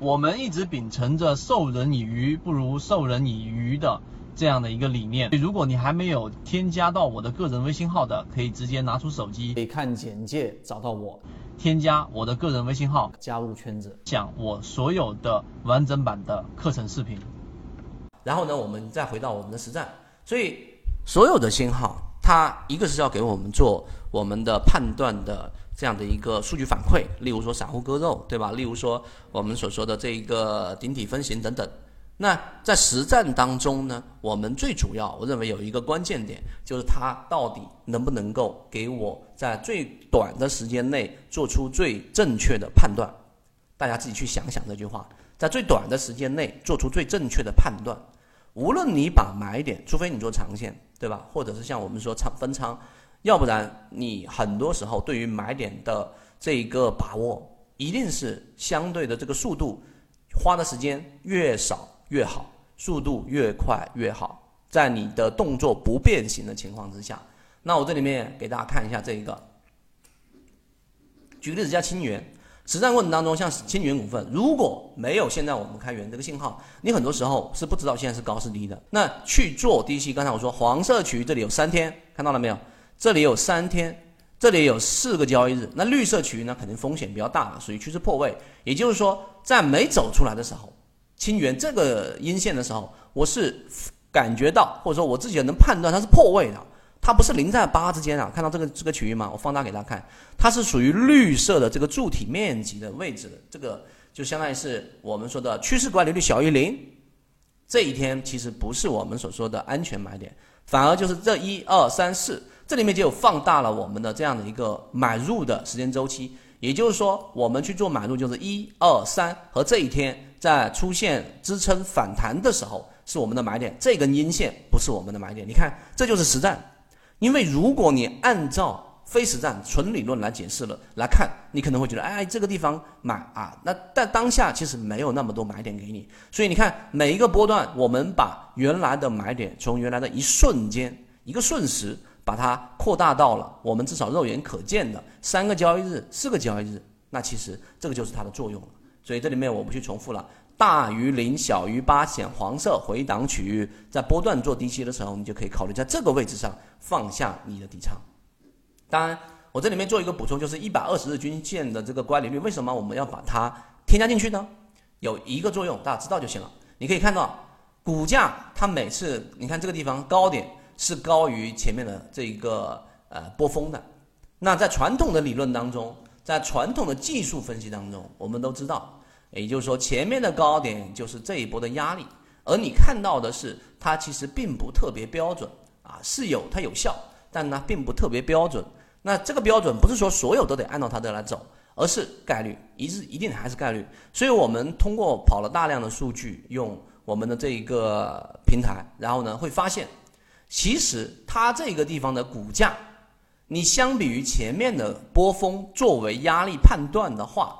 我们一直秉承着授人以鱼不如授人以渔的这样的一个理念。如果你还没有添加到我的个人微信号的，可以直接拿出手机，可以看简介找到我，添加我的个人微信号，加入圈子，讲我所有的完整版的课程视频。然后呢，我们再回到我们的实战。所以所有的信号，它一个是要给我们做我们的判断的。这样的一个数据反馈，例如说散户割肉，对吧？例如说我们所说的这一个顶体分型等等。那在实战当中呢，我们最主要，我认为有一个关键点，就是它到底能不能够给我在最短的时间内做出最正确的判断。大家自己去想想这句话，在最短的时间内做出最正确的判断。无论你把买点，除非你做长线，对吧？或者是像我们说仓分仓。要不然，你很多时候对于买点的这一个把握，一定是相对的这个速度，花的时间越少越好，速度越快越好。在你的动作不变形的情况之下，那我这里面给大家看一下这一个，举个例子，叫清源，实战过程当中，像清源股份，如果没有现在我们开源这个信号，你很多时候是不知道现在是高是低的。那去做低吸，刚才我说黄色区域这里有三天，看到了没有？这里有三天，这里有四个交易日，那绿色区域呢，肯定风险比较大了，属于趋势破位。也就是说，在没走出来的时候，清源这个阴线的时候，我是感觉到，或者说我自己能判断它是破位的，它不是零在八之间啊。看到这个这个区域吗？我放大给大家看，它是属于绿色的这个柱体面积的位置的，这个就相当于是我们说的趋势管理率小于零。这一天其实不是我们所说的安全买点，反而就是这一二三四。这里面就放大了我们的这样的一个买入的时间周期，也就是说，我们去做买入就是一二三和这一天在出现支撑反弹的时候是我们的买点，这根阴线不是我们的买点。你看，这就是实战。因为如果你按照非实战纯理论来解释了来看，你可能会觉得，哎，这个地方买啊，那但当下其实没有那么多买点给你。所以你看每一个波段，我们把原来的买点从原来的一瞬间一个瞬时。把它扩大到了我们至少肉眼可见的三个交易日、四个交易日，那其实这个就是它的作用了。所以这里面我不去重复了。大于零、小于八显黄色回档区域，在波段做低吸的时候，你就可以考虑在这个位置上放下你的底仓。当然，我这里面做一个补充，就是一百二十日均线的这个乖离率，为什么我们要把它添加进去呢？有一个作用，大家知道就行了。你可以看到，股价它每次你看这个地方高点。是高于前面的这一个呃波峰的，那在传统的理论当中，在传统的技术分析当中，我们都知道，也就是说前面的高点就是这一波的压力，而你看到的是它其实并不特别标准啊，是有它有效，但呢并不特别标准。那这个标准不是说所有都得按照它的来走，而是概率，一一定还是概率。所以我们通过跑了大量的数据，用我们的这一个平台，然后呢会发现。其实它这个地方的股价，你相比于前面的波峰作为压力判断的话，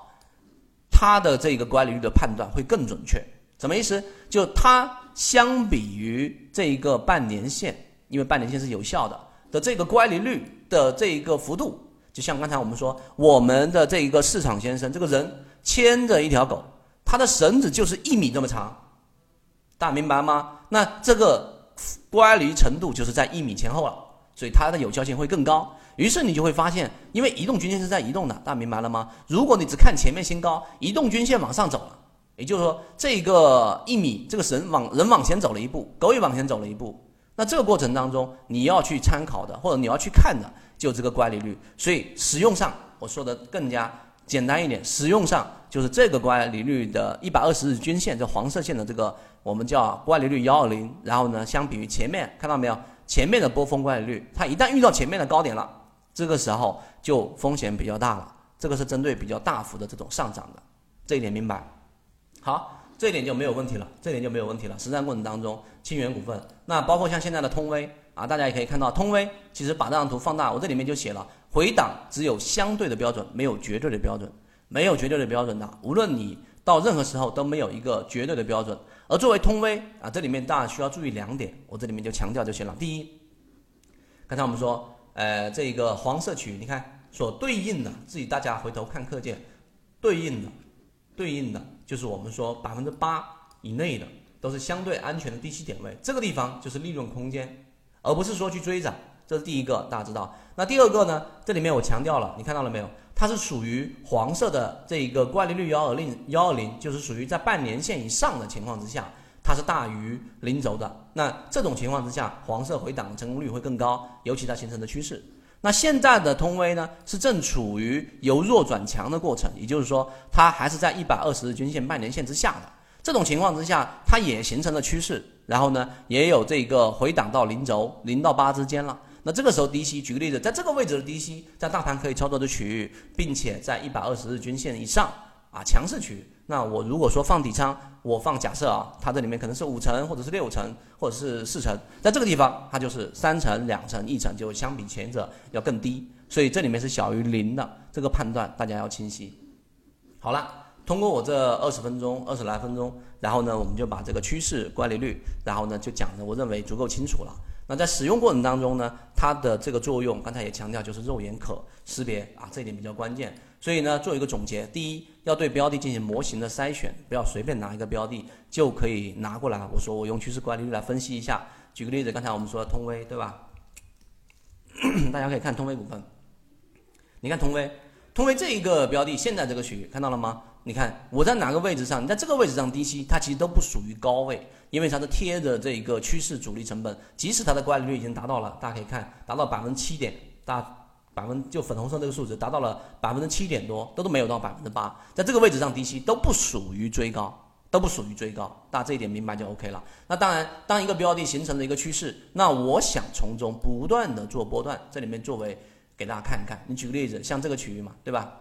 它的这个乖离率的判断会更准确。什么意思？就它相比于这一个半年线，因为半年线是有效的的这个乖离率的这一个幅度，就像刚才我们说，我们的这一个市场先生这个人牵着一条狗，他的绳子就是一米这么长，大家明白吗？那这个。乖离程度就是在一米前后了，所以它的有效性会更高。于是你就会发现，因为移动均线是在移动的，大家明白了吗？如果你只看前面新高，移动均线往上走了，也就是说这个一米这个绳往人往前走了一步，狗也往前走了一步。那这个过程当中你要去参考的或者你要去看的就这个乖离率。所以使用上我说的更加简单一点，使用上就是这个乖离率的一百二十日均线，这黄色线的这个。我们叫乖离率幺二零，然后呢，相比于前面看到没有，前面的波峰乖离率，它一旦遇到前面的高点了，这个时候就风险比较大了。这个是针对比较大幅的这种上涨的，这一点明白？好，这一点就没有问题了，这点就没有问题了。实战过程当中，清源股份，那包括像现在的通威啊，大家也可以看到，通威其实把这张图放大，我这里面就写了，回档只有相对的标准，没有绝对的标准，没有绝对的标准的，无论你到任何时候都没有一个绝对的标准。而作为通威啊，这里面大家需要注意两点，我这里面就强调就行了。第一，刚才我们说，呃，这个黄色区域，你看所对应的，自己大家回头看课件，对应的，对应的就是我们说百分之八以内的都是相对安全的低吸点位，这个地方就是利润空间，而不是说去追涨。这是第一个，大家知道。那第二个呢？这里面我强调了，你看到了没有？它是属于黄色的这一个乖离率幺二零幺二零，就是属于在半年线以上的情况之下，它是大于零轴的。那这种情况之下，黄色回档的成功率会更高，尤其它形成的趋势。那现在的通威呢，是正处于由弱转强的过程，也就是说，它还是在一百二十日均线半年线之下的。这种情况之下，它也形成了趋势，然后呢，也有这个回档到零轴零到八之间了。那这个时候低吸，举个例子，在这个位置的低吸，在大盘可以操作的区域，并且在一百二十日均线以上啊，强势区域。那我如果说放底仓，我放假设啊，它这里面可能是五成，或者是六成，或者是四成，在这个地方它就是三成、两成、一成，就相比前者要更低，所以这里面是小于零的，这个判断大家要清晰。好了，通过我这二十分钟、二十来分钟，然后呢，我们就把这个趋势乖离率，然后呢就讲的我认为足够清楚了。那在使用过程当中呢，它的这个作用，刚才也强调就是肉眼可识别啊，这一点比较关键。所以呢，做一个总结，第一，要对标的进行模型的筛选，不要随便拿一个标的就可以拿过来。我说我用趋势管理率来分析一下，举个例子，刚才我们说通威，对吧？大家可以看通威股份，你看通威，通威这一个标的现在这个区域看到了吗？你看我在哪个位置上？你在这个位置上低吸，它其实都不属于高位。因为它是贴着这个趋势主力成本，即使它的乖离率已经达到了，大家可以看达到百分之七点，大百分就粉红色这个数值达到了百分之七点多，都都没有到百分之八，在这个位置上低吸都不属于追高，都不属于追高，大家这一点明白就 OK 了。那当然，当一个标的形成了一个趋势，那我想从中不断的做波段，这里面作为给大家看一看，你举个例子，像这个区域嘛，对吧？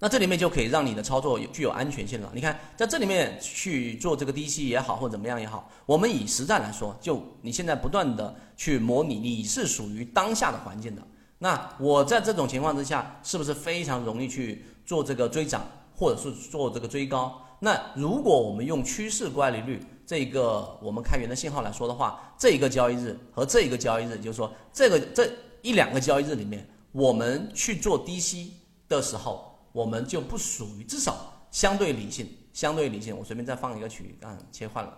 那这里面就可以让你的操作有具有安全性了。你看，在这里面去做这个低吸也好，或怎么样也好，我们以实战来说，就你现在不断的去模拟，你是属于当下的环境的。那我在这种情况之下，是不是非常容易去做这个追涨，或者是做这个追高？那如果我们用趋势乖离率这个我们开源的信号来说的话，这一个交易日和这一个交易日，就是说这个这一两个交易日里面，我们去做低吸的时候。我们就不属于，至少相对理性，相对理性。我随便再放一个区域，啊，切换了，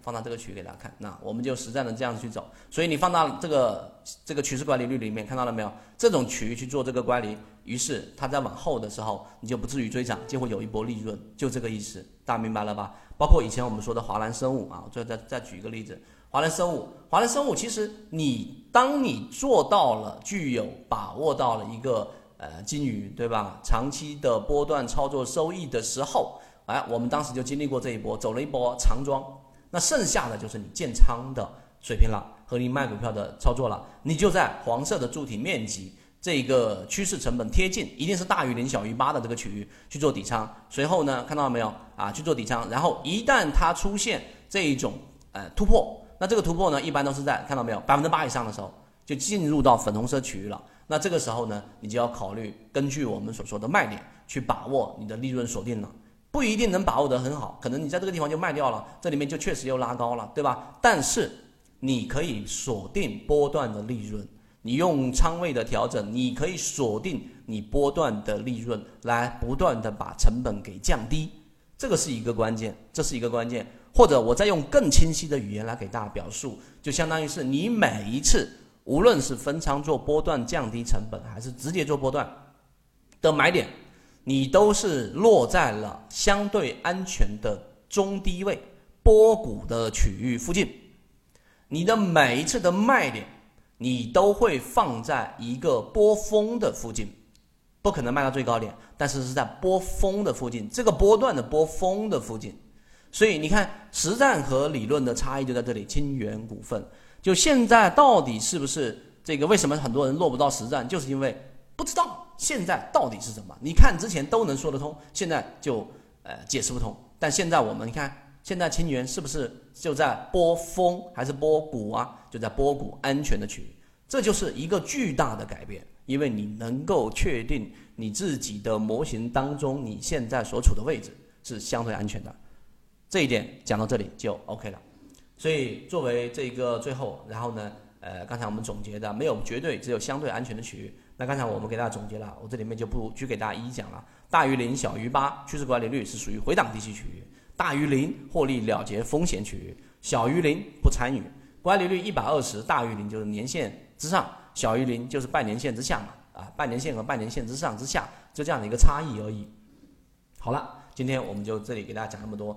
放到这个区域给大家看。那我们就实战的这样子去走。所以你放到这个这个趋势乖离率里面，看到了没有？这种区域去做这个乖离，于是它在往后的时候，你就不至于追涨，就会有一波利润，就这个意思。大家明白了吧？包括以前我们说的华兰生物啊，我最后再再举一个例子，华兰生物，华兰生物其实你当你做到了，具有把握到了一个。呃，金鱼对吧？长期的波段操作收益的时候，哎，我们当时就经历过这一波，走了一波长庄。那剩下的就是你建仓的水平了，和你卖股票的操作了。你就在黄色的柱体面积这个趋势成本贴近，一定是大于零小于八的这个区域去做底仓。随后呢，看到了没有啊？去做底仓，然后一旦它出现这一种呃突破，那这个突破呢，一般都是在看到没有百分之八以上的时候，就进入到粉红色区域了。那这个时候呢，你就要考虑根据我们所说的卖点去把握你的利润锁定了，不一定能把握得很好，可能你在这个地方就卖掉了，这里面就确实又拉高了，对吧？但是你可以锁定波段的利润，你用仓位的调整，你可以锁定你波段的利润，来不断的把成本给降低，这个是一个关键，这是一个关键。或者我再用更清晰的语言来给大家表述，就相当于是你每一次。无论是分仓做波段降低成本，还是直接做波段的买点，你都是落在了相对安全的中低位波谷的区域附近。你的每一次的卖点，你都会放在一个波峰的附近，不可能卖到最高点，但是是在波峰的附近，这个波段的波峰的附近。所以你看，实战和理论的差异就在这里。清源股份。就现在到底是不是这个？为什么很多人落不到实战？就是因为不知道现在到底是什么。你看之前都能说得通，现在就呃解释不通。但现在我们你看，现在清源是不是就在波峰还是波谷啊？就在波谷安全的区域，这就是一个巨大的改变，因为你能够确定你自己的模型当中你现在所处的位置是相对安全的。这一点讲到这里就 OK 了。所以作为这个最后，然后呢，呃，刚才我们总结的没有绝对，只有相对安全的区域。那刚才我们给大家总结了，我这里面就不去给大家一一讲了。大于零，小于八，趋势管理率是属于回档低吸区域；大于零，获利了结风险区域；小于零，不参与。管理率一百二十，大于零就是年线之上，小于零就是半年线之下嘛。啊，半年线和半年线之上之下，就这样的一个差异而已。好了，今天我们就这里给大家讲那么多。